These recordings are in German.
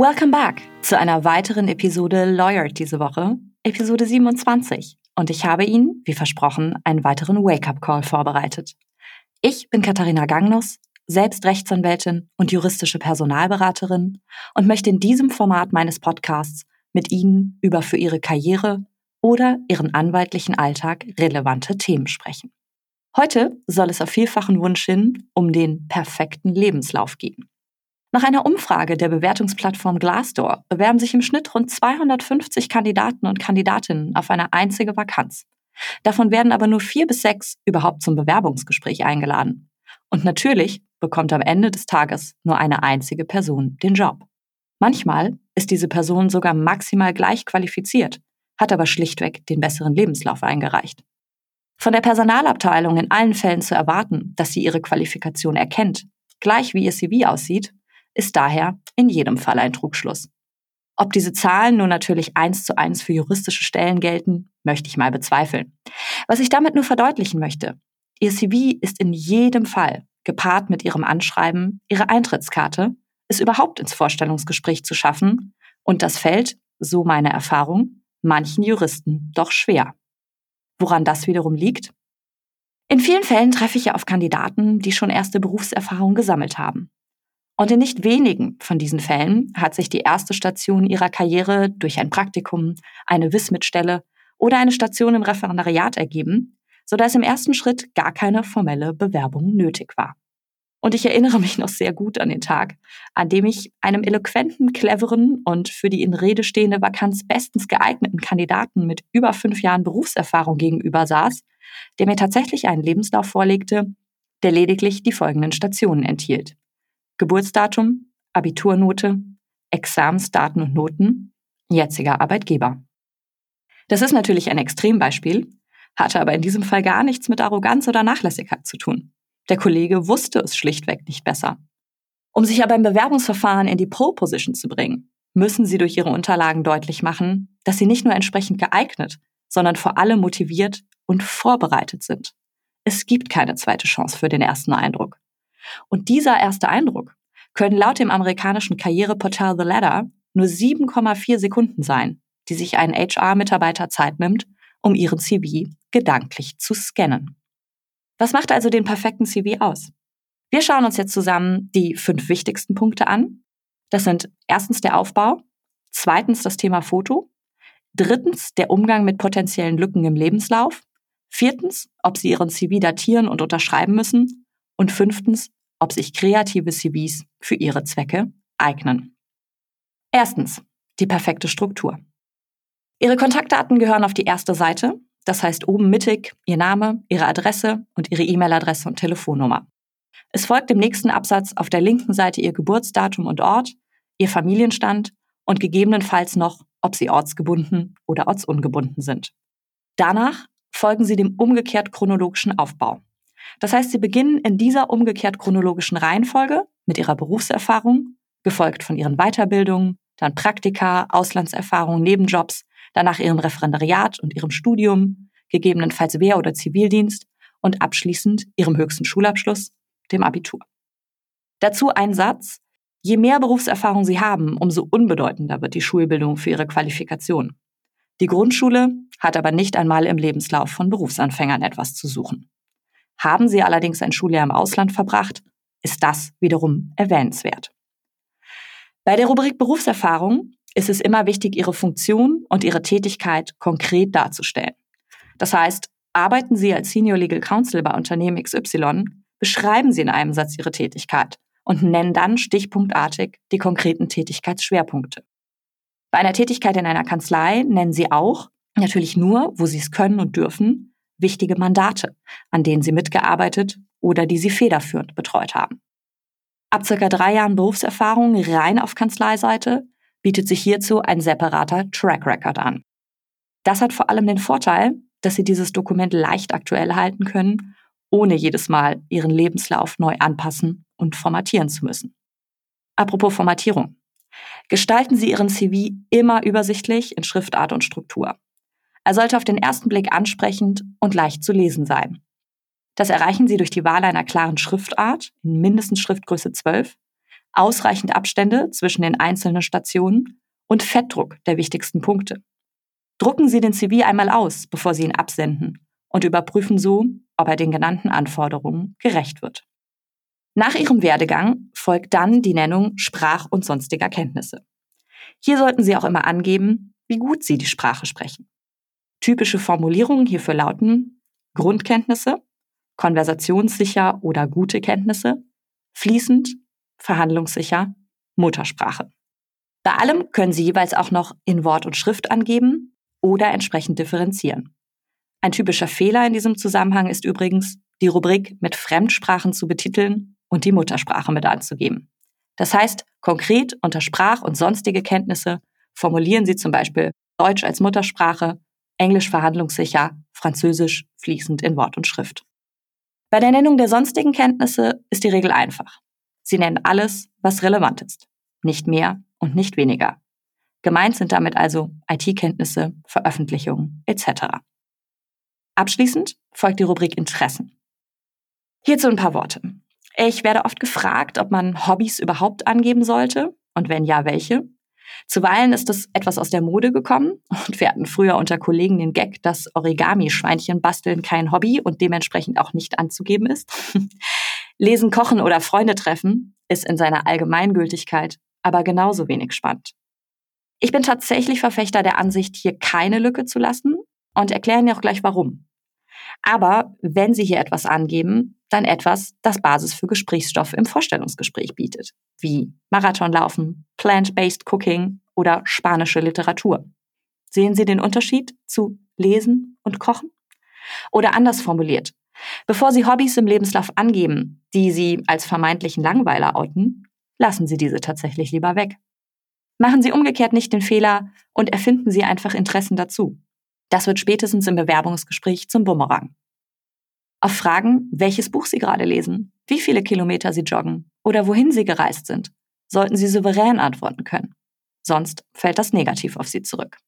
Welcome back zu einer weiteren Episode Lawyer diese Woche, Episode 27. Und ich habe Ihnen, wie versprochen, einen weiteren Wake-up-Call vorbereitet. Ich bin Katharina Gangnus, selbst Rechtsanwältin und juristische Personalberaterin und möchte in diesem Format meines Podcasts mit Ihnen über für Ihre Karriere oder Ihren anwaltlichen Alltag relevante Themen sprechen. Heute soll es auf vielfachen Wunsch hin um den perfekten Lebenslauf gehen. Nach einer Umfrage der Bewertungsplattform Glassdoor bewerben sich im Schnitt rund 250 Kandidaten und Kandidatinnen auf eine einzige Vakanz. Davon werden aber nur vier bis sechs überhaupt zum Bewerbungsgespräch eingeladen. Und natürlich bekommt am Ende des Tages nur eine einzige Person den Job. Manchmal ist diese Person sogar maximal gleich qualifiziert, hat aber schlichtweg den besseren Lebenslauf eingereicht. Von der Personalabteilung in allen Fällen zu erwarten, dass sie ihre Qualifikation erkennt, gleich wie ihr CV aussieht, ist daher in jedem Fall ein Trugschluss. Ob diese Zahlen nun natürlich eins zu eins für juristische Stellen gelten, möchte ich mal bezweifeln. Was ich damit nur verdeutlichen möchte, Ihr CV ist in jedem Fall, gepaart mit Ihrem Anschreiben, Ihre Eintrittskarte, es überhaupt ins Vorstellungsgespräch zu schaffen, und das fällt, so meine Erfahrung, manchen Juristen doch schwer. Woran das wiederum liegt? In vielen Fällen treffe ich ja auf Kandidaten, die schon erste Berufserfahrung gesammelt haben. Und in nicht wenigen von diesen Fällen hat sich die erste Station ihrer Karriere durch ein Praktikum, eine Wismitstelle oder eine Station im Referendariat ergeben, sodass im ersten Schritt gar keine formelle Bewerbung nötig war. Und ich erinnere mich noch sehr gut an den Tag, an dem ich einem eloquenten, cleveren und für die in Rede stehende Vakanz bestens geeigneten Kandidaten mit über fünf Jahren Berufserfahrung gegenüber saß, der mir tatsächlich einen Lebenslauf vorlegte, der lediglich die folgenden Stationen enthielt. Geburtsdatum, Abiturnote, Examensdaten und Noten, jetziger Arbeitgeber. Das ist natürlich ein Extrembeispiel, hatte aber in diesem Fall gar nichts mit Arroganz oder Nachlässigkeit zu tun. Der Kollege wusste es schlichtweg nicht besser. Um sich aber im Bewerbungsverfahren in die Pole-Position zu bringen, müssen Sie durch Ihre Unterlagen deutlich machen, dass Sie nicht nur entsprechend geeignet, sondern vor allem motiviert und vorbereitet sind. Es gibt keine zweite Chance für den ersten Eindruck. Und dieser erste Eindruck können laut dem amerikanischen Karriereportal The Ladder nur 7,4 Sekunden sein, die sich ein HR-Mitarbeiter Zeit nimmt, um ihren CV gedanklich zu scannen. Was macht also den perfekten CV aus? Wir schauen uns jetzt zusammen die fünf wichtigsten Punkte an. Das sind erstens der Aufbau, zweitens das Thema Foto, drittens der Umgang mit potenziellen Lücken im Lebenslauf, viertens, ob Sie Ihren CV datieren und unterschreiben müssen und fünftens, ob sich kreative CVs für Ihre Zwecke eignen. Erstens, die perfekte Struktur. Ihre Kontaktdaten gehören auf die erste Seite das heißt oben mittig Ihr Name, Ihre Adresse und Ihre E-Mail-Adresse und Telefonnummer. Es folgt im nächsten Absatz auf der linken Seite Ihr Geburtsdatum und Ort, Ihr Familienstand und gegebenenfalls noch, ob Sie ortsgebunden oder ortsungebunden sind. Danach folgen Sie dem umgekehrt chronologischen Aufbau. Das heißt, Sie beginnen in dieser umgekehrt chronologischen Reihenfolge mit Ihrer Berufserfahrung, gefolgt von Ihren Weiterbildungen, dann Praktika, Auslandserfahrung, Nebenjobs, danach ihrem Referendariat und ihrem Studium, gegebenenfalls Wehr- oder Zivildienst und abschließend ihrem höchsten Schulabschluss, dem Abitur. Dazu ein Satz, je mehr Berufserfahrung Sie haben, umso unbedeutender wird die Schulbildung für Ihre Qualifikation. Die Grundschule hat aber nicht einmal im Lebenslauf von Berufsanfängern etwas zu suchen. Haben Sie allerdings ein Schuljahr im Ausland verbracht, ist das wiederum erwähnenswert. Bei der Rubrik Berufserfahrung ist es immer wichtig, ihre Funktion und ihre Tätigkeit konkret darzustellen. Das heißt, arbeiten Sie als Senior Legal Counsel bei Unternehmen XY, beschreiben Sie in einem Satz Ihre Tätigkeit und nennen dann stichpunktartig die konkreten Tätigkeitsschwerpunkte. Bei einer Tätigkeit in einer Kanzlei nennen Sie auch, natürlich nur, wo Sie es können und dürfen, wichtige Mandate, an denen Sie mitgearbeitet oder die Sie federführend betreut haben. Ab circa drei Jahren Berufserfahrung rein auf Kanzleiseite bietet sich hierzu ein separater Track Record an. Das hat vor allem den Vorteil, dass Sie dieses Dokument leicht aktuell halten können, ohne jedes Mal Ihren Lebenslauf neu anpassen und formatieren zu müssen. Apropos Formatierung. Gestalten Sie Ihren CV immer übersichtlich in Schriftart und Struktur. Er sollte auf den ersten Blick ansprechend und leicht zu lesen sein. Das erreichen Sie durch die Wahl einer klaren Schriftart in mindestens Schriftgröße 12, ausreichend Abstände zwischen den einzelnen Stationen und Fettdruck der wichtigsten Punkte. Drucken Sie den CV einmal aus, bevor Sie ihn absenden und überprüfen so, ob er den genannten Anforderungen gerecht wird. Nach Ihrem Werdegang folgt dann die Nennung Sprach- und sonstiger Kenntnisse. Hier sollten Sie auch immer angeben, wie gut Sie die Sprache sprechen. Typische Formulierungen hierfür lauten Grundkenntnisse, konversationssicher oder gute Kenntnisse, fließend, verhandlungssicher, Muttersprache. Bei allem können Sie jeweils auch noch in Wort und Schrift angeben oder entsprechend differenzieren. Ein typischer Fehler in diesem Zusammenhang ist übrigens, die Rubrik mit Fremdsprachen zu betiteln und die Muttersprache mit anzugeben. Das heißt, konkret unter Sprach- und sonstige Kenntnisse formulieren Sie zum Beispiel Deutsch als Muttersprache, Englisch verhandlungssicher, Französisch fließend in Wort und Schrift. Bei der Nennung der sonstigen Kenntnisse ist die Regel einfach. Sie nennen alles, was relevant ist. Nicht mehr und nicht weniger. Gemeint sind damit also IT-Kenntnisse, Veröffentlichungen etc. Abschließend folgt die Rubrik Interessen. Hierzu ein paar Worte. Ich werde oft gefragt, ob man Hobbys überhaupt angeben sollte und wenn ja, welche. Zuweilen ist das etwas aus der Mode gekommen und wir hatten früher unter Kollegen den Gag, dass Origami-Schweinchen basteln kein Hobby und dementsprechend auch nicht anzugeben ist. Lesen, Kochen oder Freunde treffen ist in seiner Allgemeingültigkeit aber genauso wenig spannend. Ich bin tatsächlich Verfechter der Ansicht, hier keine Lücke zu lassen und erkläre Ihnen auch gleich warum. Aber wenn Sie hier etwas angeben, dann etwas, das Basis für Gesprächsstoff im Vorstellungsgespräch bietet, wie Marathonlaufen, Plant-Based Cooking oder spanische Literatur. Sehen Sie den Unterschied zu Lesen und Kochen? Oder anders formuliert, bevor Sie Hobbys im Lebenslauf angeben, die Sie als vermeintlichen Langweiler outen, lassen Sie diese tatsächlich lieber weg. Machen Sie umgekehrt nicht den Fehler und erfinden Sie einfach Interessen dazu. Das wird spätestens im Bewerbungsgespräch zum Bumerang. Auf Fragen, welches Buch Sie gerade lesen, wie viele Kilometer Sie joggen oder wohin Sie gereist sind, sollten Sie souverän antworten können. Sonst fällt das negativ auf Sie zurück.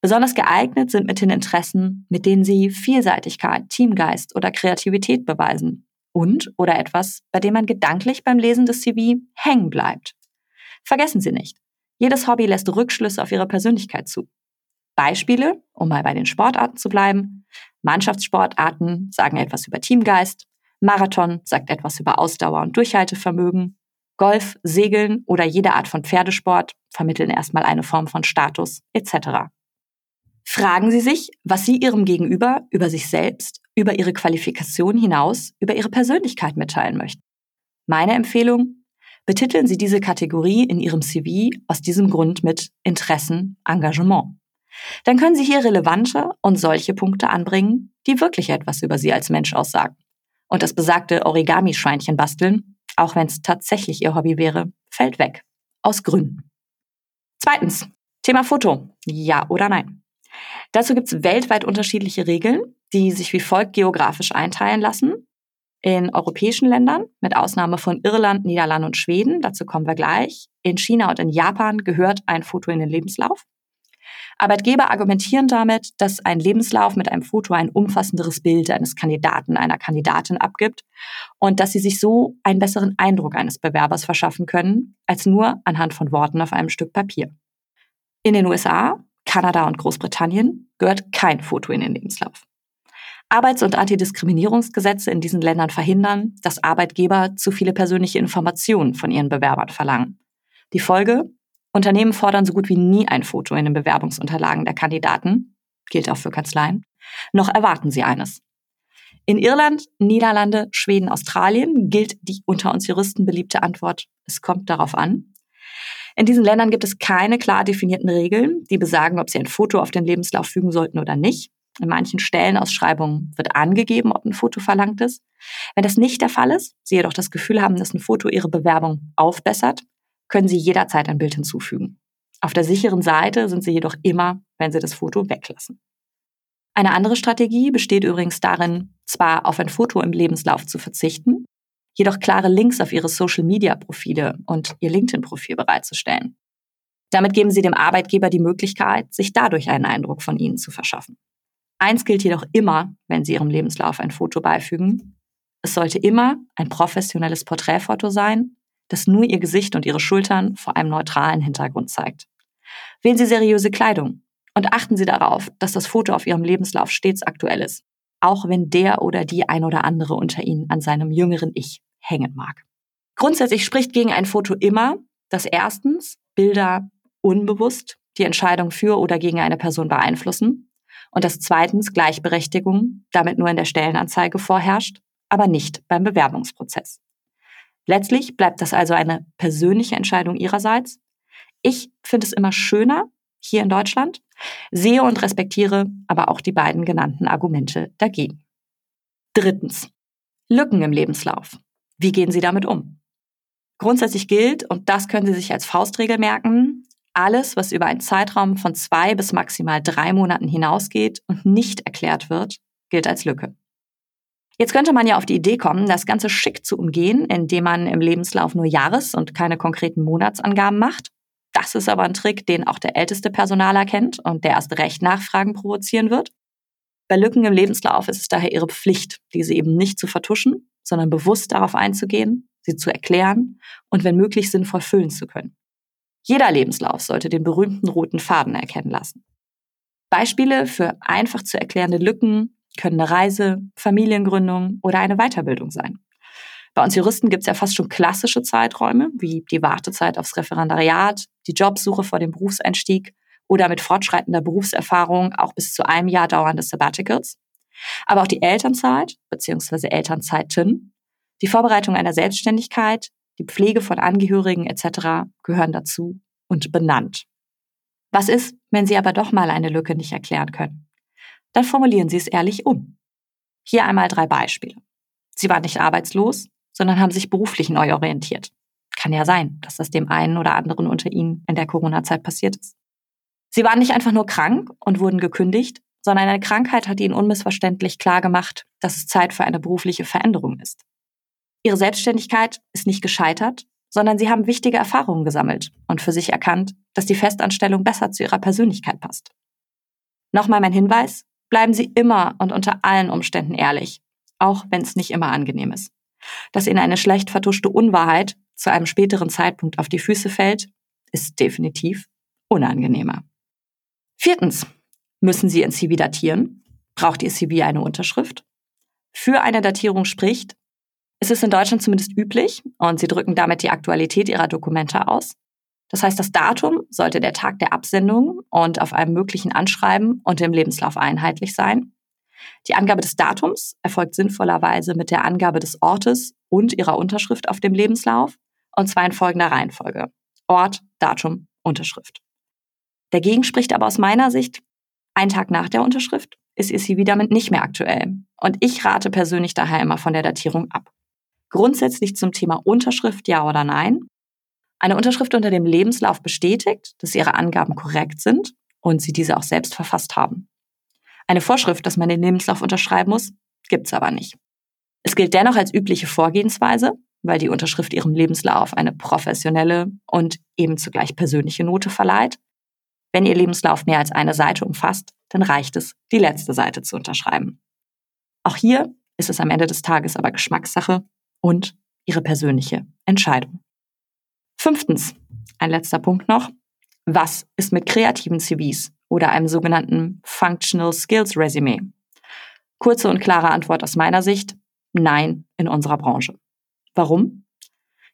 Besonders geeignet sind mit den Interessen, mit denen Sie Vielseitigkeit, Teamgeist oder Kreativität beweisen und oder etwas, bei dem man gedanklich beim Lesen des CV hängen bleibt. Vergessen Sie nicht, jedes Hobby lässt Rückschlüsse auf Ihre Persönlichkeit zu. Beispiele, um mal bei den Sportarten zu bleiben. Mannschaftssportarten sagen etwas über Teamgeist. Marathon sagt etwas über Ausdauer und Durchhaltevermögen. Golf, Segeln oder jede Art von Pferdesport vermitteln erstmal eine Form von Status etc. Fragen Sie sich, was Sie Ihrem Gegenüber über sich selbst, über Ihre Qualifikation hinaus, über Ihre Persönlichkeit mitteilen möchten. Meine Empfehlung, betiteln Sie diese Kategorie in Ihrem CV aus diesem Grund mit Interessen, Engagement. Dann können Sie hier relevante und solche Punkte anbringen, die wirklich etwas über Sie als Mensch aussagen. Und das besagte Origami-Schweinchen basteln, auch wenn es tatsächlich Ihr Hobby wäre, fällt weg. Aus Gründen. Zweitens, Thema Foto. Ja oder nein? Dazu gibt es weltweit unterschiedliche Regeln, die sich wie folgt geografisch einteilen lassen. In europäischen Ländern, mit Ausnahme von Irland, Niederlande und Schweden, dazu kommen wir gleich. In China und in Japan gehört ein Foto in den Lebenslauf. Arbeitgeber argumentieren damit, dass ein Lebenslauf mit einem Foto ein umfassenderes Bild eines Kandidaten, einer Kandidatin abgibt und dass sie sich so einen besseren Eindruck eines Bewerbers verschaffen können, als nur anhand von Worten auf einem Stück Papier. In den USA, Kanada und Großbritannien gehört kein Foto in den Lebenslauf. Arbeits- und Antidiskriminierungsgesetze in diesen Ländern verhindern, dass Arbeitgeber zu viele persönliche Informationen von ihren Bewerbern verlangen. Die Folge? Unternehmen fordern so gut wie nie ein Foto in den Bewerbungsunterlagen der Kandidaten, gilt auch für Kanzleien, noch erwarten sie eines. In Irland, Niederlande, Schweden, Australien gilt die unter uns Juristen beliebte Antwort, es kommt darauf an. In diesen Ländern gibt es keine klar definierten Regeln, die besagen, ob sie ein Foto auf den Lebenslauf fügen sollten oder nicht. In manchen Stellenausschreibungen wird angegeben, ob ein Foto verlangt ist. Wenn das nicht der Fall ist, Sie jedoch das Gefühl haben, dass ein Foto Ihre Bewerbung aufbessert, können Sie jederzeit ein Bild hinzufügen. Auf der sicheren Seite sind Sie jedoch immer, wenn Sie das Foto weglassen. Eine andere Strategie besteht übrigens darin, zwar auf ein Foto im Lebenslauf zu verzichten, jedoch klare Links auf Ihre Social-Media-Profile und Ihr LinkedIn-Profil bereitzustellen. Damit geben Sie dem Arbeitgeber die Möglichkeit, sich dadurch einen Eindruck von Ihnen zu verschaffen. Eins gilt jedoch immer, wenn Sie Ihrem Lebenslauf ein Foto beifügen. Es sollte immer ein professionelles Porträtfoto sein, das nur ihr Gesicht und ihre Schultern vor einem neutralen Hintergrund zeigt. Wählen Sie seriöse Kleidung und achten Sie darauf, dass das Foto auf Ihrem Lebenslauf stets aktuell ist, auch wenn der oder die ein oder andere unter Ihnen an seinem jüngeren Ich hängen mag. Grundsätzlich spricht gegen ein Foto immer, dass erstens Bilder unbewusst die Entscheidung für oder gegen eine Person beeinflussen und dass zweitens Gleichberechtigung damit nur in der Stellenanzeige vorherrscht, aber nicht beim Bewerbungsprozess. Letztlich bleibt das also eine persönliche Entscheidung Ihrerseits. Ich finde es immer schöner hier in Deutschland, sehe und respektiere aber auch die beiden genannten Argumente dagegen. Drittens. Lücken im Lebenslauf. Wie gehen Sie damit um? Grundsätzlich gilt, und das können Sie sich als Faustregel merken, alles, was über einen Zeitraum von zwei bis maximal drei Monaten hinausgeht und nicht erklärt wird, gilt als Lücke. Jetzt könnte man ja auf die Idee kommen, das Ganze schick zu umgehen, indem man im Lebenslauf nur Jahres- und keine konkreten Monatsangaben macht. Das ist aber ein Trick, den auch der älteste Personaler kennt und der erst recht Nachfragen provozieren wird. Bei Lücken im Lebenslauf ist es daher ihre Pflicht, diese eben nicht zu vertuschen, sondern bewusst darauf einzugehen, sie zu erklären und wenn möglich sinnvoll füllen zu können. Jeder Lebenslauf sollte den berühmten roten Faden erkennen lassen. Beispiele für einfach zu erklärende Lücken können eine Reise, Familiengründung oder eine Weiterbildung sein. Bei uns Juristen gibt es ja fast schon klassische Zeiträume, wie die Wartezeit aufs Referendariat, die Jobsuche vor dem Berufseinstieg oder mit fortschreitender Berufserfahrung auch bis zu einem Jahr dauernde Sabbaticals. Aber auch die Elternzeit bzw. Elternzeiten, die Vorbereitung einer Selbstständigkeit, die Pflege von Angehörigen etc. gehören dazu und benannt. Was ist, wenn Sie aber doch mal eine Lücke nicht erklären können? Dann formulieren Sie es ehrlich um. Hier einmal drei Beispiele. Sie waren nicht arbeitslos, sondern haben sich beruflich neu orientiert. Kann ja sein, dass das dem einen oder anderen unter Ihnen in der Corona-Zeit passiert ist. Sie waren nicht einfach nur krank und wurden gekündigt, sondern eine Krankheit hat Ihnen unmissverständlich klar gemacht, dass es Zeit für eine berufliche Veränderung ist. Ihre Selbstständigkeit ist nicht gescheitert, sondern Sie haben wichtige Erfahrungen gesammelt und für sich erkannt, dass die Festanstellung besser zu Ihrer Persönlichkeit passt. Nochmal mein Hinweis, bleiben Sie immer und unter allen Umständen ehrlich, auch wenn es nicht immer angenehm ist. Dass Ihnen eine schlecht vertuschte Unwahrheit zu einem späteren Zeitpunkt auf die Füße fällt, ist definitiv unangenehmer. Viertens. Müssen Sie Ihr CV datieren? Braucht Ihr CV eine Unterschrift? Für eine Datierung spricht, es ist in Deutschland zumindest üblich und Sie drücken damit die Aktualität Ihrer Dokumente aus, das heißt, das Datum sollte der Tag der Absendung und auf einem möglichen Anschreiben und im Lebenslauf einheitlich sein. Die Angabe des Datums erfolgt sinnvollerweise mit der Angabe des Ortes und ihrer Unterschrift auf dem Lebenslauf und zwar in folgender Reihenfolge. Ort, Datum, Unterschrift. Dagegen spricht aber aus meiner Sicht, ein Tag nach der Unterschrift ist ihr CV damit nicht mehr aktuell. Und ich rate persönlich daher immer von der Datierung ab. Grundsätzlich zum Thema Unterschrift ja oder nein eine Unterschrift unter dem Lebenslauf bestätigt, dass Ihre Angaben korrekt sind und Sie diese auch selbst verfasst haben. Eine Vorschrift, dass man den Lebenslauf unterschreiben muss, gibt's aber nicht. Es gilt dennoch als übliche Vorgehensweise, weil die Unterschrift Ihrem Lebenslauf eine professionelle und eben zugleich persönliche Note verleiht. Wenn Ihr Lebenslauf mehr als eine Seite umfasst, dann reicht es, die letzte Seite zu unterschreiben. Auch hier ist es am Ende des Tages aber Geschmackssache und Ihre persönliche Entscheidung. Fünftens, ein letzter Punkt noch. Was ist mit kreativen CVs oder einem sogenannten Functional Skills Resume? Kurze und klare Antwort aus meiner Sicht. Nein in unserer Branche. Warum?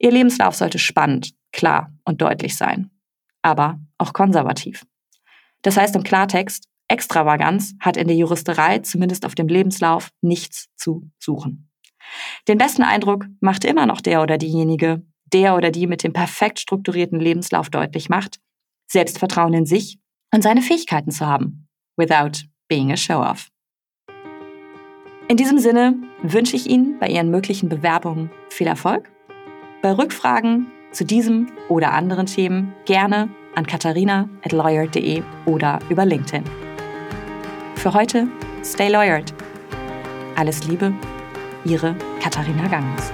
Ihr Lebenslauf sollte spannend, klar und deutlich sein, aber auch konservativ. Das heißt im Klartext, Extravaganz hat in der Juristerei zumindest auf dem Lebenslauf nichts zu suchen. Den besten Eindruck macht immer noch der oder diejenige, der oder die mit dem perfekt strukturierten Lebenslauf deutlich macht, Selbstvertrauen in sich und seine Fähigkeiten zu haben, without being a show-off. In diesem Sinne wünsche ich Ihnen bei Ihren möglichen Bewerbungen viel Erfolg. Bei Rückfragen zu diesem oder anderen Themen gerne an katharina.lawyer.de oder über LinkedIn. Für heute, stay lawyered. Alles Liebe, Ihre Katharina Ganges.